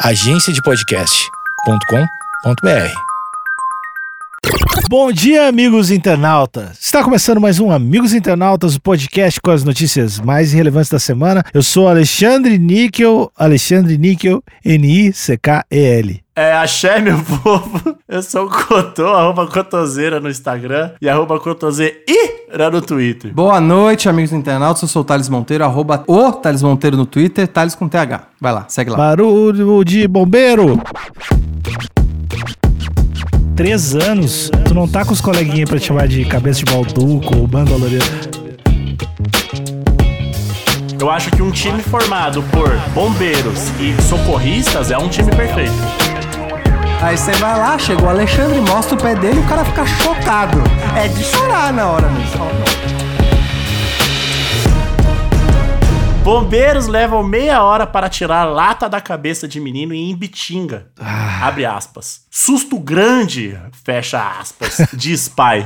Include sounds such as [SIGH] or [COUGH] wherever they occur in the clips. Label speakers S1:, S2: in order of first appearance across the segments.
S1: agenciadepodcast.com.br.
S2: Bom dia, amigos internautas. Está começando mais um Amigos Internautas, o podcast com as notícias mais relevantes da semana. Eu sou Alexandre Níquel, Alexandre Níquel, N-I-C-K-E-L.
S3: É, axé, [LAUGHS] meu povo. Eu sou o Cotô, arroba Cotoseira no Instagram e arroba Cotoseira no Twitter.
S4: Boa noite, amigos internautas. Eu sou o Thales Monteiro, arroba o Thales Monteiro no Twitter, Thales com TH. Vai lá, segue lá.
S2: Barulho de bombeiro. Três anos, tu não tá com os coleguinhas pra te chamar de cabeça de balduco ou bandoloreta.
S3: Eu acho que um time formado por bombeiros e socorristas é um time perfeito.
S4: Aí você vai lá, chega o Alexandre, mostra o pé dele e o cara fica chocado. É de chorar na hora mesmo.
S3: Bombeiros levam meia hora para tirar a lata da cabeça de menino em Ibitinga. Abre aspas. Susto grande, fecha aspas, [LAUGHS] diz pai.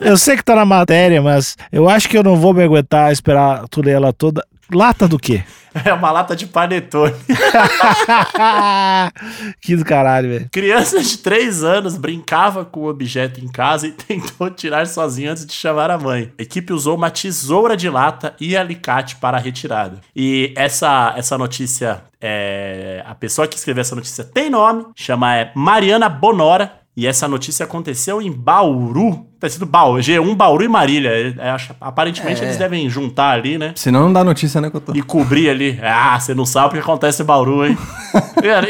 S2: Eu sei que tá na matéria, mas eu acho que eu não vou me aguentar esperar tu ler ela toda. Lata do quê?
S3: É uma lata de panetone. [LAUGHS]
S2: que do caralho, velho.
S3: Criança de 3 anos brincava com o objeto em casa e [LAUGHS] tentou tirar sozinho antes de chamar a mãe. A equipe usou uma tesoura de lata e alicate para a retirada. E essa, essa notícia, é, a pessoa que escreveu essa notícia tem nome, chama é Mariana Bonora. E essa notícia aconteceu em Bauru. Tá sido Bauru, G1, Bauru e Marília. É, acho- aparentemente
S4: É.
S3: eles devem juntar ali, né?
S4: Senão não dá notícia, né, que eu tô.
S3: E cobrir ali. Ah, você não sabe o que acontece em Bauru, hein? [LAUGHS]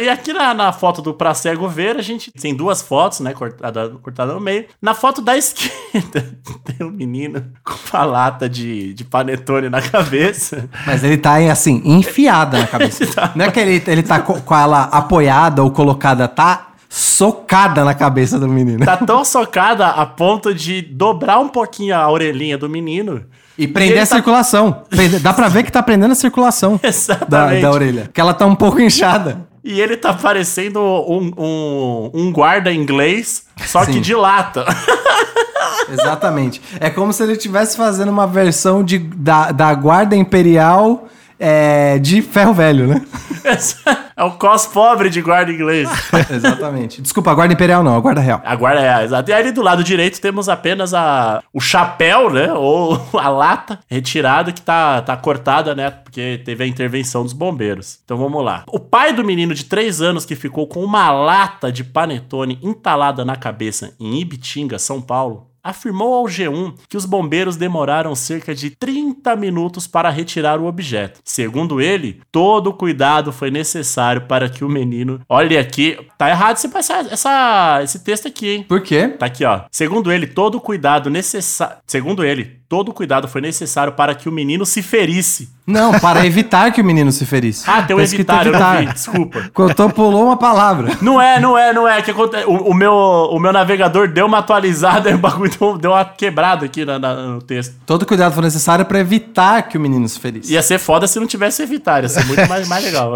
S3: E aqui na, na foto do Pra Cego Ver, a gente tem duas fotos, né? Cortada, cortada no meio. Na foto da [LAUGHS] esquerda, tem um menino com uma lata de, de panetone na cabeça.
S4: Mas ele tá, assim, enfiada na [LAUGHS] cabeça. Não é que ele, ele tá co- com ela apoiada ou colocada, tá socada na cabeça do menino.
S3: Tá tão socada a ponto de dobrar um pouquinho a orelhinha do menino.
S4: E prender a
S3: tá-
S4: circulação. Dá pra ver que tá prendendo a circulação [LAUGHS] da, da orelha. Porque ela tá um pouco inchada.
S3: E ele tá parecendo um, um, um guarda inglês, só que
S4: Sim.
S3: de lata. [LAUGHS]
S4: Exatamente. É como se ele estivesse fazendo uma versão de, da, da Guarda Imperial é, de ferro velho, né? [LAUGHS]
S3: é o cos pobre de guarda inglês. [LAUGHS]
S4: Exatamente. Desculpa, a Guarda Imperial não, a Guarda Real.
S3: Agora é, exato. E ali do lado direito temos apenas a, o chapéu, né? Ou [LAUGHS] a lata retirada que tá, tá cortada, né? Porque teve a intervenção dos bombeiros. Então vamos lá. O pai do menino de 3 anos que ficou com uma lata de panetone entalada na cabeça em Ibitinga, São Paulo. Afirmou ao G1 que os bombeiros demoraram cerca de 30 minutos para retirar o objeto. Segundo ele, todo o cuidado foi necessário para que o menino. Olha aqui, tá errado esse, essa, essa- esse texto aqui, hein?
S4: Por quê?
S3: Tá aqui, ó. Segundo ele, todo o cuidado necessário. Segundo ele, todo o cuidado foi necessário para que o menino se ferisse.
S4: Não, para evitar que o menino se ferisse.
S3: Ah, tem um evitar, eu não vi. Desculpa.
S4: Cotô pulou uma palavra.
S3: Não é, não é, não é. Que o, o meu, o meu navegador deu uma atualizada e [LAUGHS] o bagulho deu- uma quebrada aqui na- na- no texto.
S4: Todo cuidado foi necessário para evitar que o menino se ferisse.
S3: Ia ser foda se não tivesse evitar, ia ser muito mais, mais legal.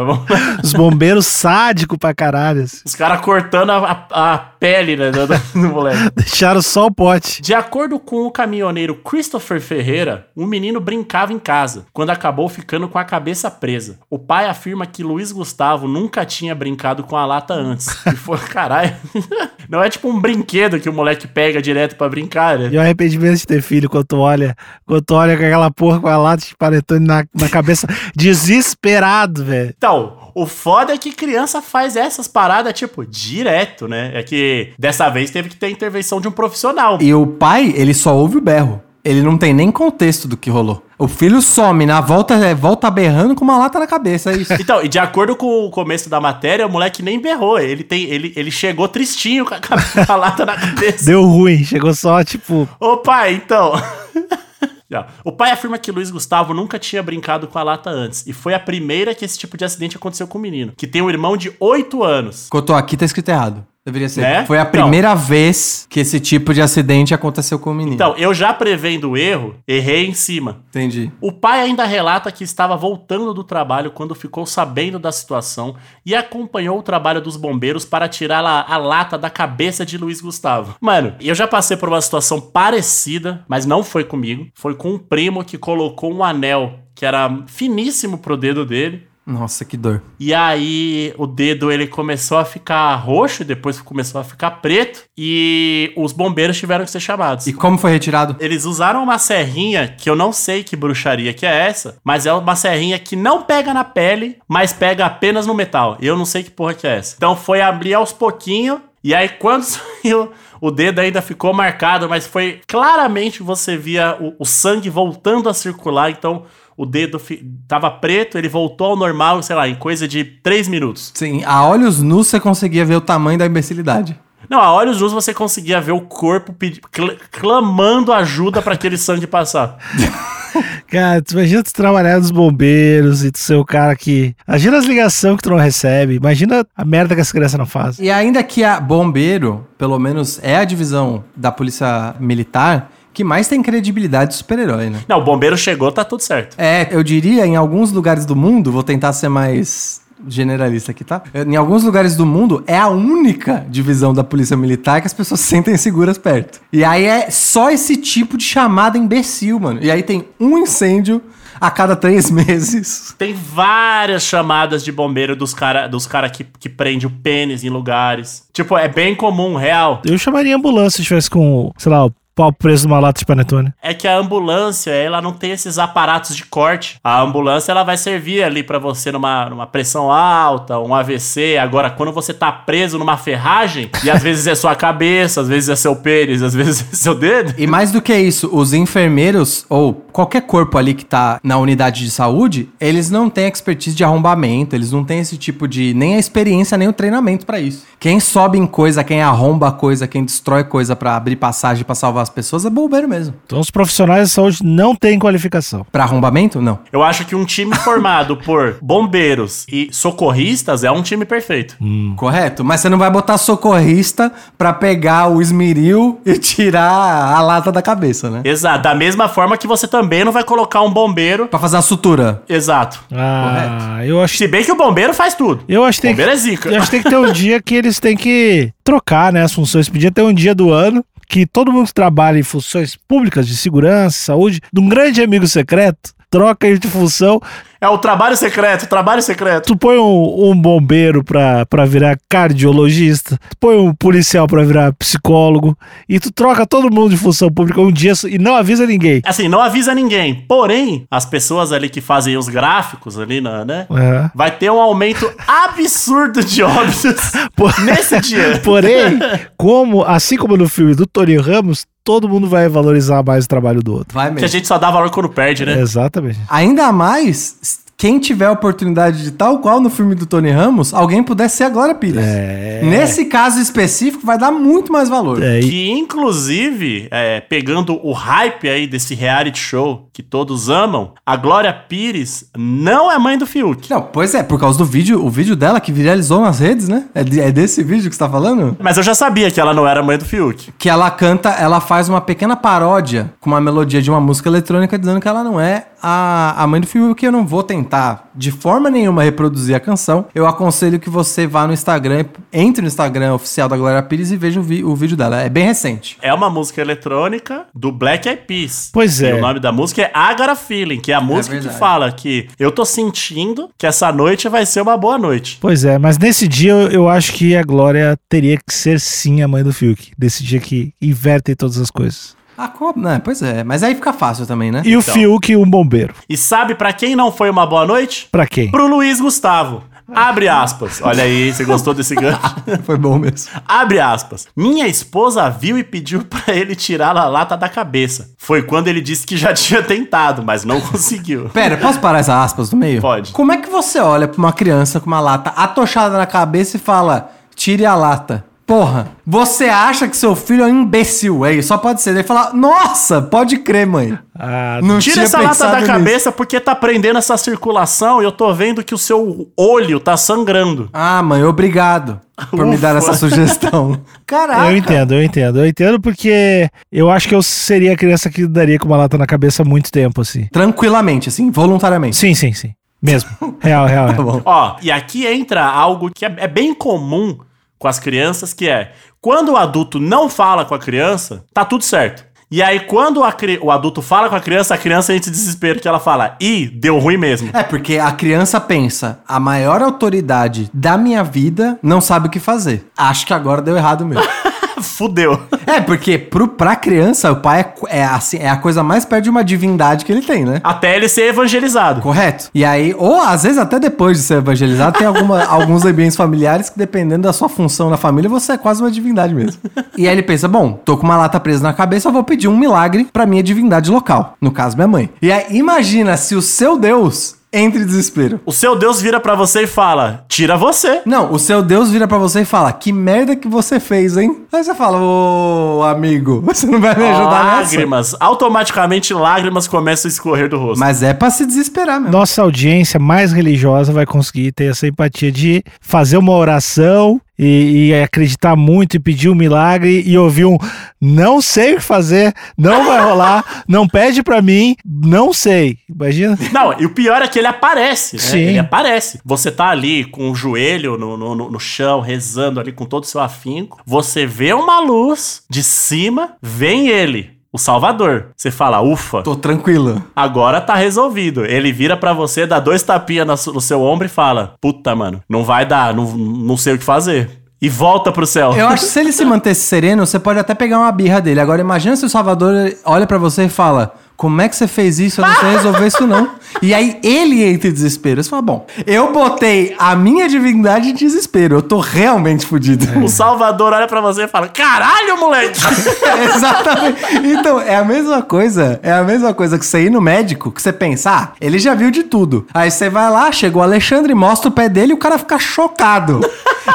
S2: Os bombeiros sádicos pra caralho.
S3: Os caras cortando a, a- a pele né, do, do moleque. [LAUGHS]
S2: Deixaram só o pote.
S3: De acordo com o caminhoneiro Christopher Ferreira, o menino brincava em casa, quando acabou ficando com a cabeça presa. O pai afirma que Luiz Gustavo nunca tinha brincado com a lata antes. E foi, [LAUGHS] caralho. [LAUGHS] Não é tipo um brinquedo que o moleque pega direto pra brincar, né?
S2: E o arrependimento de ter filho quando tu olha, quando tu olha com aquela porra com a lata de panetone na, na cabeça, desesperado, velho.
S3: Então, o foda é que criança faz essas paradas, tipo, direto, né? É que dessa vez teve que ter a intervenção de um profissional.
S4: E o pai, ele só ouve o berro. Ele não tem nem contexto do que rolou. O filho some, na volta, é, volta berrando com uma lata na cabeça, é isso. [LAUGHS]
S3: Então, e de acordo com o começo da matéria, o moleque nem berrou. Ele, tem, ele, ele chegou tristinho com a, com a lata na cabeça.
S2: Deu ruim, chegou só, tipo,
S3: Ô pai, então. [LAUGHS] O pai afirma que Luiz Gustavo nunca tinha brincado com a lata antes. E foi a primeira que esse tipo de acidente aconteceu com o menino. Que tem um irmão de 8 anos.
S4: Cotô, aqui tá escrito errado. Deveria ser.
S3: Né?
S4: Foi a
S3: Então.
S4: primeira vez que esse tipo de acidente aconteceu com o menino.
S3: Então, eu já prevendo o erro, errei em cima.
S4: Entendi.
S3: O pai ainda relata que estava voltando do trabalho quando ficou sabendo da situação e acompanhou o trabalho dos bombeiros para tirar a, a lata da cabeça de Luiz Gustavo. Mano, eu já passei por uma situação parecida, mas não foi comigo. Foi com um primo que colocou um anel que era finíssimo pro dedo dele.
S4: Nossa, que dor.
S3: E aí o dedo ele começou a ficar roxo, depois começou a ficar preto e os bombeiros tiveram que ser chamados.
S4: E como foi retirado?
S3: Eles usaram uma serrinha que eu não sei que bruxaria que é essa, mas é uma serrinha que não pega na pele, mas pega apenas no metal. Eu não sei que porra que é essa. Então foi abrir aos pouquinhos e aí [LAUGHS] quando saiu o dedo ainda ficou marcado, mas foi claramente você via o, o sangue voltando a circular, então o dedo fi- tava preto, ele voltou ao normal, sei lá, em coisa de 3 minutos.
S4: Sim, a olhos nus você conseguia ver o tamanho da imbecilidade.
S3: Não, a olhos nus você conseguia ver o corpo pedi- cl- clamando ajuda para aquele sangue passar. [LAUGHS]
S2: Cara, tu imagina tu trabalhar nos bombeiros e tu ser o cara que. Imagina as ligações que tu não recebe. Imagina a merda que essa criança não faz.
S4: E ainda que a bombeiro, pelo menos é a divisão da polícia militar, que mais tem credibilidade de super-herói, né?
S3: Não, o bombeiro chegou, tá tudo certo.
S4: É, eu diria, em alguns lugares do mundo, vou tentar ser mais generalista aqui, tá? Em alguns lugares do mundo, é a única divisão da polícia militar que as pessoas se [LAUGHS] sentem seguras perto. E aí é só esse tipo de chamada imbecil, mano. E aí tem um incêndio a cada três [LAUGHS] meses.
S3: Tem várias chamadas de bombeiro dos cara, dos cara que, que prende o pênis em lugares. Tipo, é bem comum, real.
S2: Eu chamaria ambulância se tivesse com, sei lá, o pau preso numa lata de panetone.
S3: É que a ambulância, ela não tem esses aparatos de corte. A ambulância, ela vai servir ali pra você numa, numa pressão alta, um AVC. Agora, quando você tá preso numa ferragem, e às vezes é sua cabeça, às vezes é seu pênis, às vezes é seu dedo.
S4: E mais do que isso, os enfermeiros, ou qualquer corpo ali que tá na unidade de saúde, eles não têm expertise de arrombamento, eles não têm esse tipo de. nem a experiência, nem o treinamento pra isso. Quem sobe em coisa, quem arromba coisa, quem destrói coisa pra abrir passagem pra salvar as pessoas é bombeiro mesmo.
S2: Então os profissionais de saúde não têm qualificação.
S4: Pra arrombamento, não.
S3: Eu acho que um time formado [LAUGHS] por bombeiros e socorristas é um time perfeito.
S4: Correto? Mas você não vai botar socorrista pra pegar o esmeril e tirar a lata da cabeça, né?
S3: Exato. Da mesma forma que você também não vai colocar um bombeiro.
S4: Pra fazer a sutura.
S3: Exato.
S2: Ah, eu acho
S3: Se bem que o bombeiro faz tudo.
S2: Eu acho que
S3: Bombeiro
S2: que,
S3: é zica.
S2: eu acho que tem que ter um dia que eles têm que trocar, né, as funções. Podia ter um dia do ano que todo mundo que trabalha em funções públicas de segurança, saúde, de um grande amigo secreto, troca de função.
S3: É o trabalho secreto, o trabalho secreto.
S2: Tu põe um, um bombeiro pra, pra virar cardiologista, tu põe um policial pra virar psicólogo, e tu troca todo mundo de função pública um dia e não avisa ninguém.
S3: Assim, não avisa ninguém. Porém, as pessoas ali que fazem os gráficos ali, na, né?
S2: É.
S3: Vai ter um aumento absurdo de óbitos [LAUGHS]
S2: Por-
S3: nesse dia.
S2: Porém, como, assim como no filme do Tony Ramos, todo mundo vai valorizar mais o trabalho do outro.
S4: Vai
S3: Que a
S4: mesmo.
S3: gente só dá valor quando perde, né?
S2: Exatamente.
S4: Ainda mais, quem tiver a oportunidade de, tal qual no filme do Tony Ramos, alguém puder ser a Glória Pires.
S2: É.
S4: Nesse caso específico, vai dar muito mais valor.
S2: É, e-
S3: Que, inclusive, é, pegando o hype aí desse reality show que todos amam, a Glória Pires não é mãe do Fiuk.
S4: Não, pois é, por causa do vídeo, o vídeo dela que viralizou nas redes, né? É, de- é desse vídeo que você tá falando?
S3: Mas eu já sabia que ela não era mãe do Fiuk.
S4: Que ela canta, ela faz uma pequena paródia com uma melodia de uma música eletrônica dizendo que ela não é a, a mãe do Fiuk. Eu não vou tentar de forma nenhuma reproduzir a canção. Eu aconselho que você vá no Instagram, entre no Instagram oficial da Glória Pires e veja o, vi- o vídeo dela. É bem recente.
S3: É uma música eletrônica do Black Eyed Peas.
S2: Pois é.
S3: E o nome da música é Agora Feeling, que é a música que
S4: verdade.
S3: fala que eu tô sentindo que essa noite vai ser uma boa noite.
S2: Pois é, mas nesse dia eu, eu acho que a Glória teria que ser sim a mãe do Fiuk. Desse dia que inverte todas as coisas.
S4: Ah, como? Né? Pois é, mas aí fica fácil também, né?
S2: E o
S3: Então.
S2: Fiuk, um bombeiro.
S3: E sabe pra quem não foi uma boa noite?
S2: Pra quem?
S3: Pro Luiz Gustavo. Abre aspas. Olha aí, você gostou desse gancho? [LAUGHS]
S4: Foi bom mesmo.
S3: Abre aspas. Minha esposa viu e pediu pra ele tirar a lata da cabeça. Foi quando ele disse que já [LAUGHS] tinha tentado, mas não conseguiu.
S4: Pera, posso parar essa aspas no meio?
S3: Pode.
S4: Como é que você olha pra uma criança com uma lata atochada na cabeça e fala, tire a lata? Porra, você acha que seu filho é um imbecil, é isso? Só pode ser. Ele fala, nossa, pode crer, mãe.
S2: Ah,
S4: Não
S3: Tira
S4: tinha
S3: essa lata da
S4: nisso.
S3: cabeça porque tá prendendo essa circulação e eu tô vendo que o seu olho tá sangrando.
S4: Ah, mãe, obrigado por me dar
S3: Ufa.
S4: essa sugestão. [LAUGHS] Caraca.
S2: eu entendo, eu entendo. Eu entendo porque eu acho que eu seria a criança que daria com uma lata na cabeça há muito tempo, assim.
S4: Tranquilamente, assim, voluntariamente.
S2: Sim, sim, sim. Mesmo. Real, real. [LAUGHS]
S4: Tá
S2: real.
S4: bom.
S3: Ó, e aqui entra algo que é, é bem comum com as crianças, que é quando o adulto não fala com a criança, tá tudo certo. E aí, quando a o adulto fala com a criança, a criança entra em desespero que ela fala, ih, deu ruim mesmo.
S4: É, porque a criança pensa, a maior autoridade da minha vida não sabe o que fazer. Acho que agora deu errado mesmo. [LAUGHS]
S3: Fudeu.
S4: é, porque pro, pra criança, o pai é, é, assim, é a coisa mais perto de uma divindade que ele tem, né?
S3: Até ele ser evangelizado.
S4: Correto? E aí, ou às vezes até depois de ser evangelizado, tem alguma, [LAUGHS] alguns ambientes familiares que, dependendo da sua função na família, você é quase uma divindade mesmo. E aí ele pensa: bom, tô com uma lata presa na cabeça, eu vou pedir um milagre pra minha divindade local. No caso, minha mãe. E aí, imagina se o seu Deus entra em desespero.
S3: O seu Deus vira pra você e fala, tira você.
S4: Não, o seu Deus vira pra você e fala: Que merda que você fez, hein? Aí você fala: Ô, amigo, [LAUGHS] você não vai me ajudar nessa.
S3: lágrimas. Automaticamente lágrimas começam a escorrer do rosto.
S4: Mas é pra se desesperar mesmo.
S2: Nossa audiência mais religiosa vai conseguir ter essa empatia de fazer uma oração e, e acreditar muito e pedir um milagre e ouvir um não sei o que fazer, não vai rolar, não pede pra mim, não sei. Imagina?
S3: Não, e o pior é que ele aparece, né?
S2: Sim.
S3: Ele aparece. Você tá ali com o joelho no, no, no- no chão, rezando ali com todo o seu afinco. Você vê uma luz de cima, vem ele, o Salvador. Você fala, ufa,
S4: Tô tranquilo.
S3: agora tá resolvido. Ele vira pra você, dá dois tapinhas no, seu ombro e fala, puta, mano, não vai dar, não, não sei o que fazer. E volta pro céu.
S4: Eu acho que se ele se mantesse sereno, você pode até pegar uma birra dele. Agora imagina se o Salvador olha pra você e fala: Como é que você fez isso? Eu não sei resolver isso, não. E aí ele entra em desespero. Você fala: Bom, eu botei a minha divindade em desespero. Eu tô realmente fudido.
S3: O Salvador olha pra você e fala, caralho, moleque! [LAUGHS]
S4: Exatamente. Então, é a mesma coisa. É a mesma coisa que você ir no médico, que você pensa, ah, ele já viu de tudo. Aí você vai lá, chegou o Alexandre, mostra o pé dele e o cara fica chocado.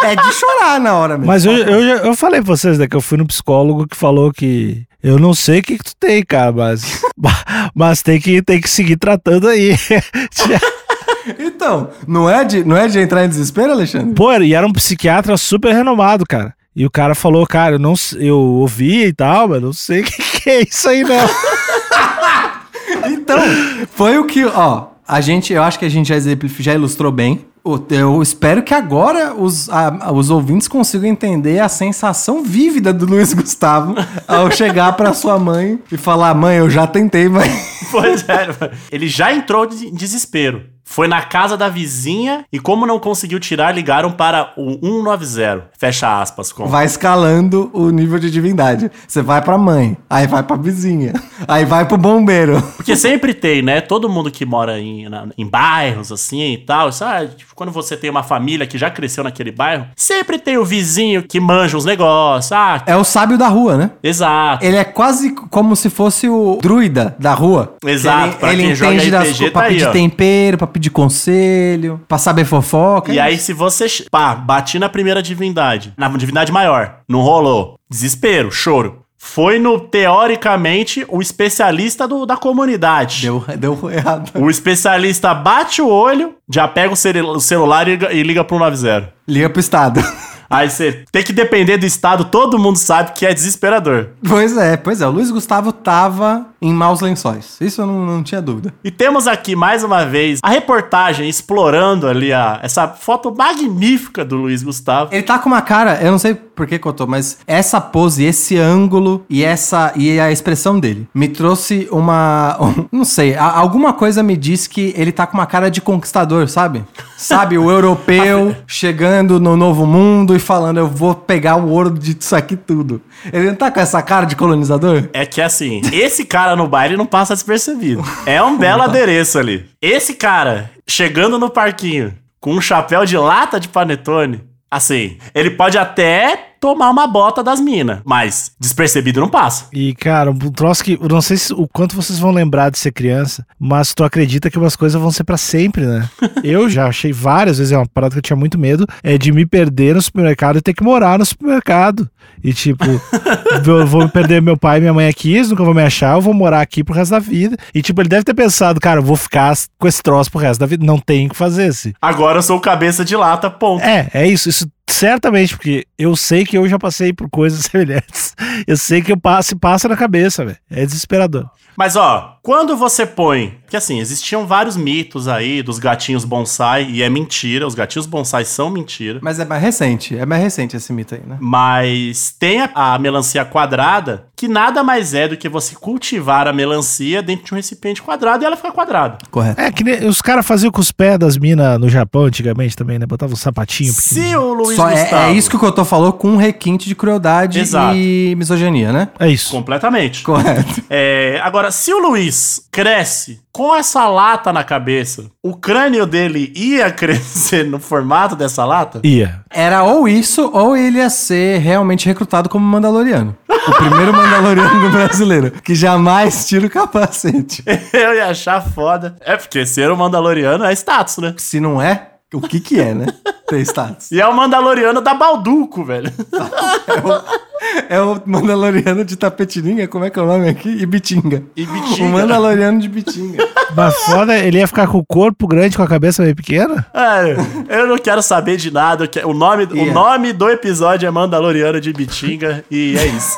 S4: É de chorar na hora mesmo.
S2: Mas eu, eu, eu falei pra vocês né, que eu fui no psicólogo que falou que eu não sei o que, que tu tem, cara, mas, [LAUGHS] mas tem, que, tem que seguir tratando aí. [LAUGHS]
S4: Então, não é, de, não é de entrar em desespero, Alexandre?
S2: Pô, e era um psiquiatra super renomado, cara. E o cara falou, cara, eu, não, eu ouvi e tal, mas não sei o que, que é isso aí, não. [LAUGHS]
S4: Então, foi o que, ó, a gente, eu acho que a gente já, já ilustrou bem. Eu espero que agora os, a- os ouvintes consigam entender a sensação vívida do Luiz Gustavo [LAUGHS] ao chegar pra sua mãe e falar: Mãe, eu já tentei, mas.
S3: Pois é, [LAUGHS] ele já entrou de- em desespero. Foi na casa da vizinha e, como não conseguiu tirar, ligaram para o 190. Fecha aspas. Com.
S4: Vai escalando o nível de divindade. Você vai pra mãe, aí vai pra vizinha, aí vai pro bombeiro.
S3: Porque sempre tem, né? Todo mundo que mora em, na- em bairros assim e tal. Isso, ah, tipo, quando você tem uma família que já cresceu naquele bairro, sempre tem o vizinho que manja os negócios. Ah,
S4: É o sábio da rua, né?
S3: exato.
S4: Ele é quase como se fosse o druida da rua.
S3: Exato,
S4: Ele,
S3: pra
S4: ele
S3: joga
S4: entende das
S3: RPG
S4: coisas
S3: tá aí, ó.
S4: tempero, pra pedir conselho, pra saber fofoca.
S3: E
S4: é
S3: aí,
S4: isso.
S3: se você. Pá, bati na primeira divindade. Na divindade maior. Não rolou. Desespero, choro. Foi no, teoricamente, o especialista do- da comunidade.
S4: Deu, deu errado.
S3: O especialista bate o olho, já pega o, celu- o celular e liga, e liga pro 90.
S4: Liga pro Estado.
S3: Aí você tem que depender do estado, todo mundo sabe que é desesperador.
S4: pois é, pois é. O Luiz Gustavo tava em maus lençóis. Isso eu não, não tinha dúvida.
S3: E temos aqui mais uma vez a reportagem explorando ali a, essa foto magnífica do Luiz Gustavo.
S4: Ele tá com uma cara, eu não sei por que tô, mas essa pose, esse ângulo e essa e a expressão dele me trouxe uma, [LAUGHS] um- não sei, a- alguma coisa me diz que ele tá com uma cara de conquistador, sabe? Sabe, o [LAUGHS] europeu chegando no novo mundo e falando eu vou pegar o ouro disso aqui tudo. Ele não tá com essa cara de colonizador?
S3: É que assim, esse cara no baile não passa despercebido. É um belo adereço ali. Esse cara chegando no parquinho com um chapéu de lata de panetone, assim, ele pode até tomar uma bota das minas, mas despercebido não passa.
S2: E, cara, um troço que. Eu não sei se, o quanto vocês vão lembrar de ser criança, mas tu acredita que umas coisas vão ser pra sempre, né? [LAUGHS] eu já achei várias vezes, é uma parada que eu tinha muito medo, é de me perder no supermercado e ter que morar no supermercado. E, tipo, [LAUGHS] eu vou perder meu pai e minha mãe aqui, eles nunca vão me achar, eu vou morar aqui pro resto da vida. E, tipo, ele deve ter pensado, cara, eu vou ficar com esse troço pro resto da vida. Não tem o que fazer, assim.
S3: Agora eu sou cabeça de lata, ponto.
S2: É, é isso. Isso certamente, porque eu sei que eu já passei por coisas [LAUGHS] semelhantes. Eu sei que eu passo, passa na cabeça, velho. É desesperador.
S3: Mas ó, Quando você põe. Porque assim, existiam vários mitos aí dos gatinhos bonsai, e é mentira, os gatinhos bonsai são mentira.
S4: Mas é mais recente, é mais recente esse mito aí, né?
S3: Mas tem a, a melancia quadrada, que nada mais é do que você cultivar a melancia dentro de um recipiente quadrado e ela fica quadrada.
S4: Correto.
S2: É que nem- os caras faziam com os pés das minas no Japão antigamente também, né? Botavam um sapatinho.
S3: Se o Luiz
S4: Só é,
S3: Gustavo...
S4: é isso que o Cotô falou com um requinte de crueldade
S3: Exato.
S4: e misoginia, né?
S2: É isso.
S3: Completamente.
S4: Correto.
S3: É, agora, se o Luiz cresce com essa lata na cabeça, o crânio dele ia [LAUGHS] crescer no formato dessa lata?
S2: Ia.
S4: Era ou isso, ou ele ia ser realmente recrutado como Mandaloriano. O primeiro [LAUGHS] Mandaloriano do brasileiro, que jamais tira o capacete. [LAUGHS]
S3: Eu ia achar foda. É porque ser um Mandaloriano é status, né?
S4: Se não é, o que que é, né? [LAUGHS] Ter status.
S3: E é o Mandaloriano da Balduco, velho. [LAUGHS]
S4: É o Mandaloriano de Tapetininha, como é que é o nome aqui? Ibitinga.
S3: Ibitinga.
S4: O Mandaloriano de Bitinga. [LAUGHS]
S2: Mas foda, ele ia ficar com o corpo grande com a cabeça meio pequena?
S3: É, eu não quero saber de nada. O nome, o
S4: Yeah.
S3: nome do episódio é Mandaloriano de Bitinga e é isso.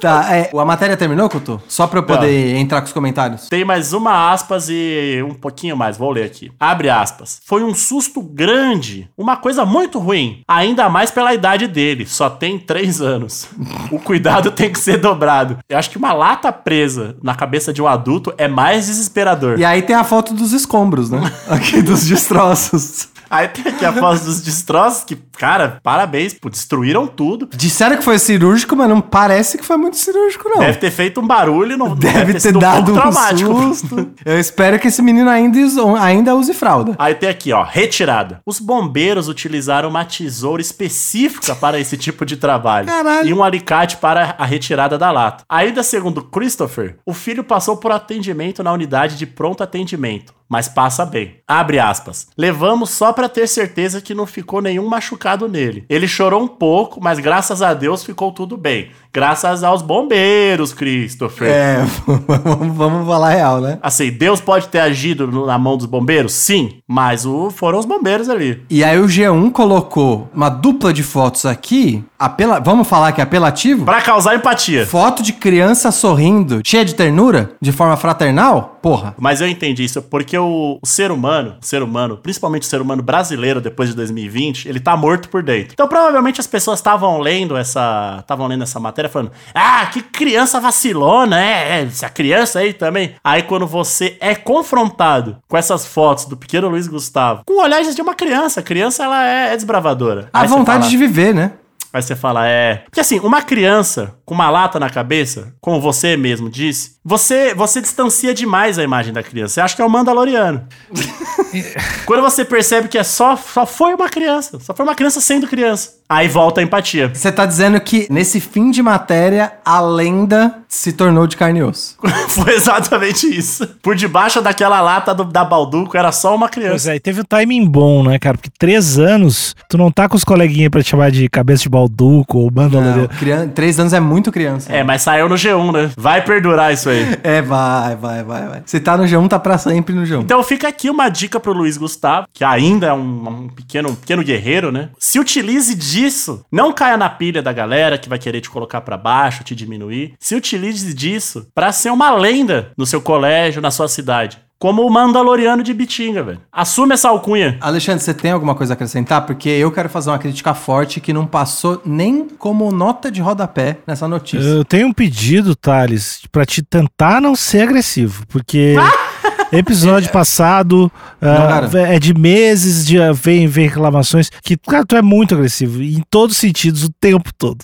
S4: Tá, é, a matéria terminou, Couto? Só pra eu poder entrar com os comentários.
S3: Tem mais uma aspas e um pouquinho mais, vou ler aqui. Abre aspas. Foi um susto grande, uma coisa muito ruim, ainda mais pela idade dele, só tem três anos. O cuidado [LAUGHS] tem que ser dobrado. Eu acho que uma lata presa na cabeça de um adulto é mais desesperador.
S4: E aí tem a foto dos escombros, né? [LAUGHS] Aqui dos destroços.
S3: Aí tem aqui a foto dos destroços que, cara, parabéns, pô, destruíram tudo.
S4: Disseram que foi cirúrgico, mas não parece que foi muito cirúrgico, não.
S3: Deve ter feito um barulho, não
S4: Deve ter
S3: sido
S4: dado um susto. Eu espero que esse menino ainda, ainda use fralda.
S3: Aí tem aqui, ó, retirada. Os bombeiros utilizaram uma tesoura específica para esse tipo de trabalho.
S4: Caralho.
S3: E um alicate para a retirada da lata. Ainda segundo Christopher, o filho passou por atendimento na unidade de pronto atendimento, mas passa bem. Abre aspas. Levamos só para ter certeza que não ficou nenhum machucado nele. Ele chorou um pouco, mas graças a Deus ficou tudo bem. Graças aos bombeiros, Christopher.
S4: É, vamos, [LAUGHS] vamos falar real, né?
S3: Assim, Deus pode ter agido na mão dos bombeiros? Sim, mas o, foram os bombeiros ali.
S4: E aí o G1 colocou uma dupla de fotos aqui, apela... vamos falar que é apelativo?
S3: Pra causar empatia.
S4: Foto de criança sorrindo, cheia de ternura, de forma fraternal? Porra.
S3: Mas eu entendi isso porque o, o ser humano, o ser humano, principalmente o ser humano brasileiro depois de 2020, ele tá morto por dentro. Então provavelmente as pessoas estavam lendo essa, estavam lendo essa matéria falando: "Ah, que criança vacilona, é, é, essa criança aí também". Aí quando você é confrontado com essas fotos do pequeno Luiz Gustavo, com olhares de uma criança, a criança ela é, é desbravadora.
S4: A
S3: Aí
S4: vontade
S3: fala-
S4: de viver, né?
S3: Aí você fala, é. Porque assim, uma criança com uma lata na cabeça, como você mesmo disse, você, você distancia demais a imagem da criança. Você acha que é um Mandaloriano. [LAUGHS] Quando você percebe que é só, só foi uma criança, só foi uma criança sendo criança. Aí volta a empatia.
S4: Você tá dizendo que nesse fim de matéria, a lenda se tornou de carne e osso. [LAUGHS]
S3: foi exatamente isso. Por debaixo daquela lata do- da Balduco era só uma
S2: Pois
S3: criança.
S2: é, e teve um timing bom, né, cara? Porque três anos, tu não tá com os coleguinhas pra te chamar de cabeça de balduco ou mandaloriano.
S4: crian- Três anos é muito criança.
S3: É, mas saiu no G1, né? Vai perdurar isso aí.
S4: É, vai, vai, vai, vai. Se tá no G1, tá pra sempre no G1.
S3: Então fica aqui uma dica pro Luiz Gustavo, que ainda é um, um pequeno, um pequeno guerreiro, né? Se utilize disso. Não caia na pilha da galera que vai querer te colocar pra baixo, te diminuir. Se utilize disso pra ser uma lenda no seu colégio, na sua cidade. Como o Mandaloriano de Bitinga, velho. Assume essa alcunha.
S4: Alexandre, você tem alguma coisa a acrescentar? Porque eu quero fazer uma crítica forte que não passou nem como nota de rodapé nessa notícia.
S2: Eu tenho um pedido, Thales, pra te tentar não ser agressivo, porque [LAUGHS] episódio passado ah,
S4: garanto.
S2: é de meses de vem, vem reclamações que, cara, tu é muito agressivo, em todos os sentidos, o tempo todo.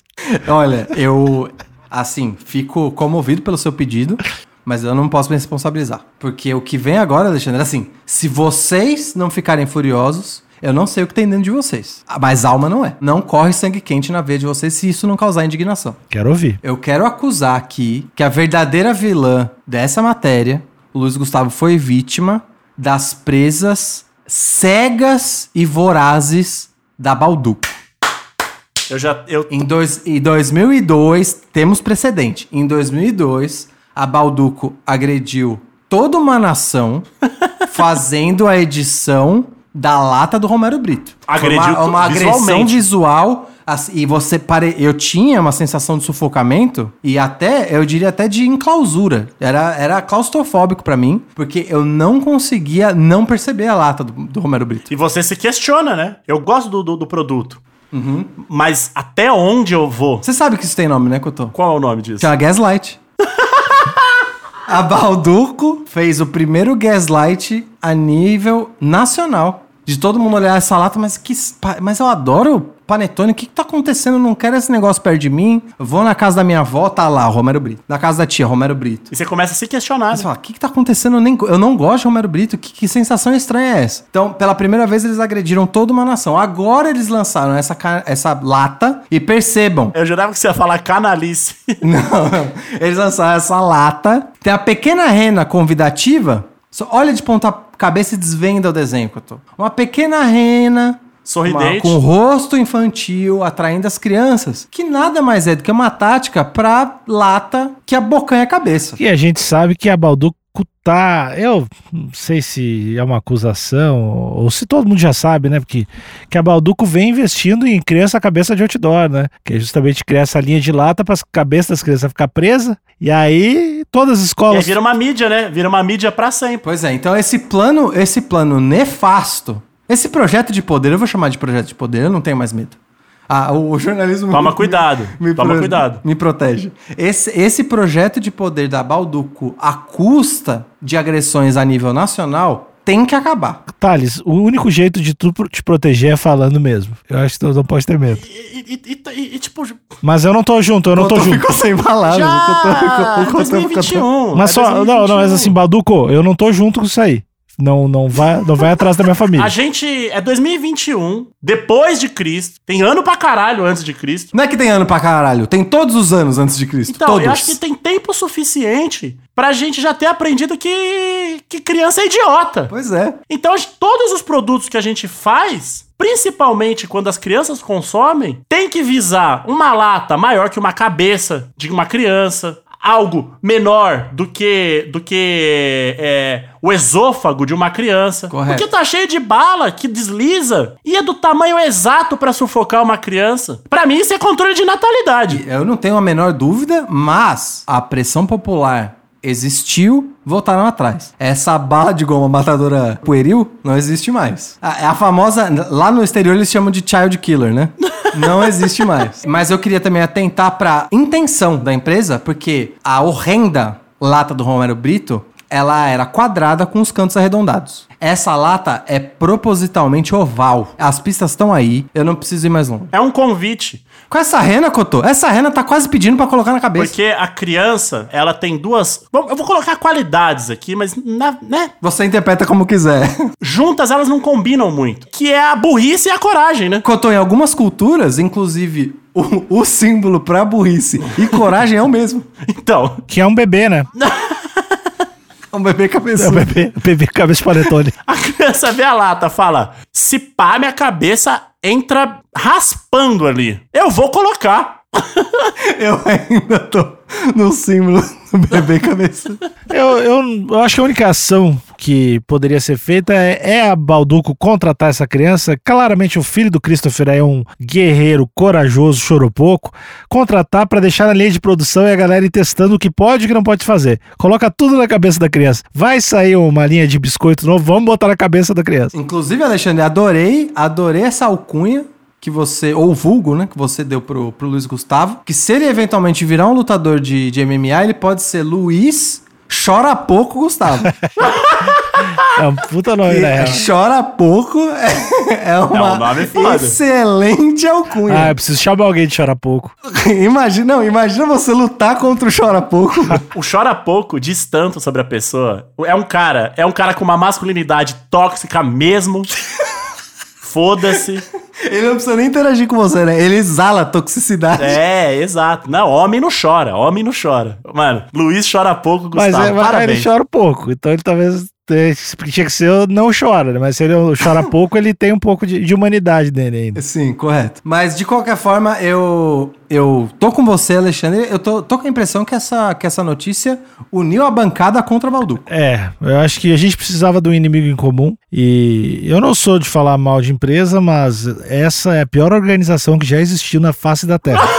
S4: Olha, eu, assim, fico comovido pelo seu pedido, mas eu não posso me responsabilizar. Porque o que vem agora, Alexandre, é assim, se vocês não ficarem furiosos, eu não sei o que tem dentro de vocês. Mas alma não é. Não corre sangue quente na veia de vocês se isso não causar indignação.
S2: Quero ouvir.
S4: Eu quero acusar aqui que a verdadeira vilã dessa matéria, Luiz Gustavo, foi vítima das presas cegas e vorazes da Balduco.
S3: Eu já. Eu,
S4: Em, dois, em 2002, temos precedente. Em 2002, a Balduco agrediu toda uma nação [LAUGHS] fazendo a edição da lata do Romero Brito.
S3: Agrediu
S4: uma, uma agressão visual. E você pare... Eu tinha uma sensação de sufocamento e até, eu diria até de enclausura. Era, era claustrofóbico pra mim, porque eu não conseguia não perceber a lata do, do Romero Brito.
S3: E você se questiona, né? Eu gosto do, do, do produto.
S4: Uhum.
S3: Mas até onde eu vou?
S4: Você sabe que isso tem nome, né, Cotô?
S3: Qual é o nome disso?
S4: Chama Gaslight. [LAUGHS] a Balduco fez o primeiro Gaslight a nível nacional. De todo mundo olhar essa lata, mas que. Mas eu adoro panetone. O que, que tá acontecendo? Eu não quero esse negócio perto de mim. Vou na casa da minha avó, tá lá, Romero Brito. Na casa da tia, Romero Brito.
S3: E você começa a se questionar.
S4: Aí você
S3: né?
S4: fala, o que, que tá acontecendo? Eu, nem, eu não gosto de Romero Brito. Que, que sensação estranha é essa? Então, pela primeira vez, eles agrediram toda uma nação. Agora eles lançaram essa, essa lata e percebam.
S3: Eu jurava que você ia falar canalice.
S4: Não, [LAUGHS] não. Eles lançaram essa lata. Tem a pequena rena convidativa. Olha de ponta cabeça e desvenda o desenho que eu tô. Uma pequena rena.
S3: Sorridente.
S4: uma- com rosto infantil, atraindo as crianças. Que nada mais é do que uma tática pra lata que abocanha a cabeça.
S2: E a gente sabe que a Balduco tá. Eu não sei se é uma acusação, ou se todo mundo já sabe, né? Porque que a Balduco vem investindo em criança cabeça de outdoor, né? Que é justamente criar essa linha de lata para as cabeças das crianças ficar presa. E aí todas as
S3: E
S2: escolas.
S3: vira uma mídia, né? Vira uma mídia pra sempre.
S4: Pois é, então esse plano, esse plano nefasto, esse projeto de poder, eu vou chamar de projeto de poder, eu não tenho mais medo. Ah, o, jornalismo.
S3: Toma [LAUGHS] cuidado, toma cuidado.
S4: Me protege. Esse, esse projeto de poder da Balduco, à custa de agressões a nível nacional, tem que acabar.
S2: Thales, o único jeito de tu te proteger é falando mesmo. Eu acho que tu não pode ter medo.
S3: E, e- e- e- e, tipo,
S2: Mas eu não tô junto, eu não tô junto.
S4: ficou sem palavras.
S3: já!
S4: o Cotô ficou-
S3: 2021.
S2: Mas
S3: é
S2: só, não, não, mas
S3: 2021.
S2: assim, Balduco, eu não tô junto com isso aí. Não, não vai, não vai atrás da minha [LAUGHS] família.
S3: A gente é 2021, depois de Cristo, tem ano pra caralho antes de Cristo.
S4: Não é que tem ano pra caralho, tem todos os anos antes de Cristo.
S3: Então,
S4: todos.
S3: eu acho que tem tempo suficiente pra gente já ter aprendido que, que criança é idiota.
S4: Pois é.
S3: Então, todos os produtos que a gente faz, principalmente quando as crianças consomem, tem que visar uma lata maior que uma cabeça de uma criança, algo menor do que do que é, o esôfago de uma criança.
S4: Correto.
S3: Porque tá cheio de bala que desliza e é do tamanho exato pra sufocar uma criança. Pra mim, isso é controle de natalidade.
S4: Eu não tenho a menor dúvida, mas a pressão popular existiu, voltaram atrás. Essa bala de goma matadora pueril não existe mais. A, a famosa, lá no exterior eles chamam de child killer, né? [LAUGHS] Não existe mais. Mas eu queria também atentar pra intenção da empresa, porque a horrenda lata do Romero Brito, ela era quadrada com os cantos arredondados. Essa lata é propositalmente oval. As pistas estão aí, eu não preciso ir mais longe.
S3: É um convite.
S4: Com essa rena, Cotô, essa rena tá quase pedindo pra colocar na cabeça.
S3: Porque a criança, ela tem duas. Bom, Eu vou colocar qualidades aqui, mas, na- né?
S4: Você interpreta como quiser. [LAUGHS]
S3: Juntas elas não combinam muito. Que é a burrice e a coragem, né?
S4: Cotô, em algumas culturas, inclusive, o, o símbolo pra burrice e coragem é o mesmo. [LAUGHS]
S3: Então,
S2: Que é um bebê, né? [LAUGHS]
S4: Um bebê
S2: É um
S4: cabeçudo.
S2: bebê, bebê cabeça de panetone. [LAUGHS]
S3: a criança vê a lata, fala: se pá, minha cabeça entra raspando ali. Eu vou colocar.
S4: Eu ainda tô no símbolo do bebê cabeçudo.
S2: Eu, eu, eu acho que a única ação que poderia ser feita é, é a Balduco contratar essa criança. Claramente, o filho do Christopher é um guerreiro corajoso, chorou pouco. Contratar para deixar na linha de produção e a galera ir testando o que pode e o que não pode fazer. Coloca tudo na cabeça da criança. Vai sair uma linha de biscoito novo, vamos botar na cabeça da criança.
S4: Inclusive, Alexandre, adorei, adorei essa alcunha que você, ou vulgo, né, que você deu pro, pro Luiz Gustavo, que se ele eventualmente virar um lutador de, de MMA, ele pode ser Luiz Chora Pouco Gustavo. [LAUGHS]
S2: É um puta nome, real.
S4: Chora Pouco é, é uma
S3: um nome foda.
S4: excelente alcunha.
S2: Ah, eu preciso chamar alguém de chorar pouco. [LAUGHS]
S4: imagina, não, imagina você lutar contra o Chora Pouco.
S3: O chora pouco diz tanto sobre a pessoa. É um cara, é um cara com uma masculinidade tóxica mesmo. Foda-se. [LAUGHS]
S4: Ele não precisa nem interagir com você, né? Ele exala toxicidade.
S3: É, exato. Não, homem não chora, homem não chora. Mano, Luiz chora pouco,
S2: Mas,
S3: Gustavo.
S2: é, mas ele
S3: parabéns.
S2: chora pouco, então ele talvez é, tinha que ser não chora, né? Mas se ele chora [LAUGHS] pouco, ele tem um pouco de, de humanidade nele ainda.
S4: Sim, correto. Mas de qualquer forma, eu eu tô com você, Alexandre. Eu tô, tô com a impressão que essa, que essa notícia uniu a bancada contra Balduco.
S2: É, eu acho que a gente precisava de um inimigo em comum. E eu não sou de falar mal de empresa, mas essa é a pior organização que já existiu na face da Terra. [LAUGHS]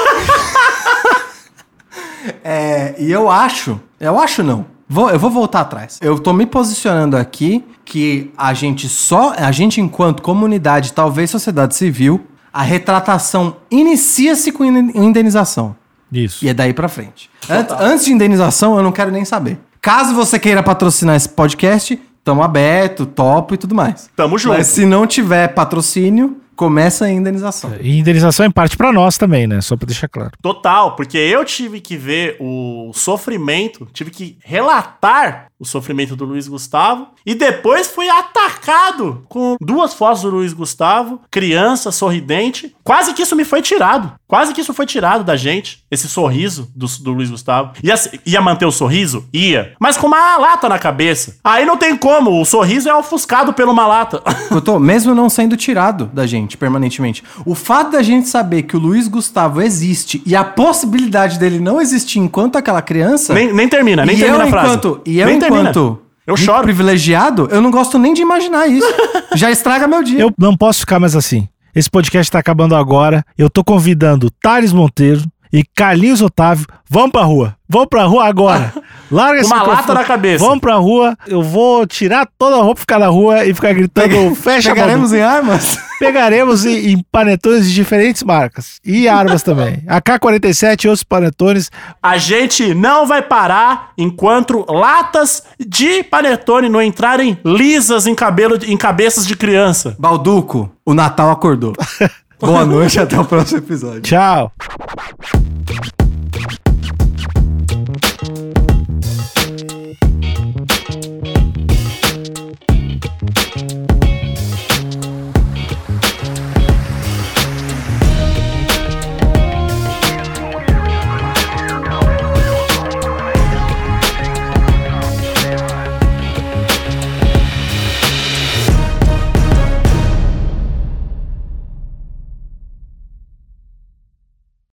S4: É, e eu acho, eu acho não. Vou, eu vou voltar atrás. Eu tô me posicionando aqui que a gente só, a gente enquanto comunidade, talvez sociedade civil, a retratação inicia-se com in- indenização.
S2: Isso.
S4: E é daí pra frente. Antes, antes de indenização, eu não quero nem saber. Caso você queira patrocinar esse podcast, tamo aberto, topo e tudo mais.
S3: Tamo junto.
S4: Mas se não tiver patrocínio, começa a indenização.
S2: E indenização em parte pra nós também, né? Só pra deixar claro.
S3: Total, porque eu tive que ver o sofrimento, tive que relatar o sofrimento do Luiz Gustavo e depois fui atacado com duas fotos do Luiz Gustavo, criança, sorridente. Quase que isso me foi tirado. Quase que isso foi tirado da gente, esse sorriso do, do Luiz Gustavo. Ia, ia manter o sorriso? Ia. Mas com uma lata na cabeça. Aí não tem como, o sorriso é ofuscado pela uma lata. [LAUGHS]
S4: Eu tô, mesmo não sendo tirado da gente permanentemente. O fato da gente saber que o Luiz Gustavo existe e a possibilidade dele não existir enquanto aquela criança.
S3: nem, nem termina, nem termina a frase.
S4: enquanto, E eu
S3: nem.
S4: Enquanto
S3: Eu choro.
S4: privilegiado, eu não gosto nem de imaginar isso. [LAUGHS] Já estraga meu dia.
S2: Eu não posso ficar mais assim. Esse podcast tá acabando agora. Eu tô convidando Thales Monteiro e Carlinhos Otávio. Vamos pra rua. Vamos pra rua agora. [LAUGHS] Larga esse
S3: Uma lata na cabeça.
S2: Vamos pra rua. Eu vou tirar toda a roupa, ficar na rua e ficar gritando fecha a
S4: Pegaremos em armas? [LAUGHS]
S2: Pegaremos em, em panetones de diferentes marcas. E armas também. AK-47 e outros panetones.
S3: A gente não vai parar enquanto latas de panetone não entrarem lisas em cabelo, em cabeças de criança.
S4: Balduco, o Natal acordou. [LAUGHS] Boa noite, até o próximo episódio.
S2: Tchau.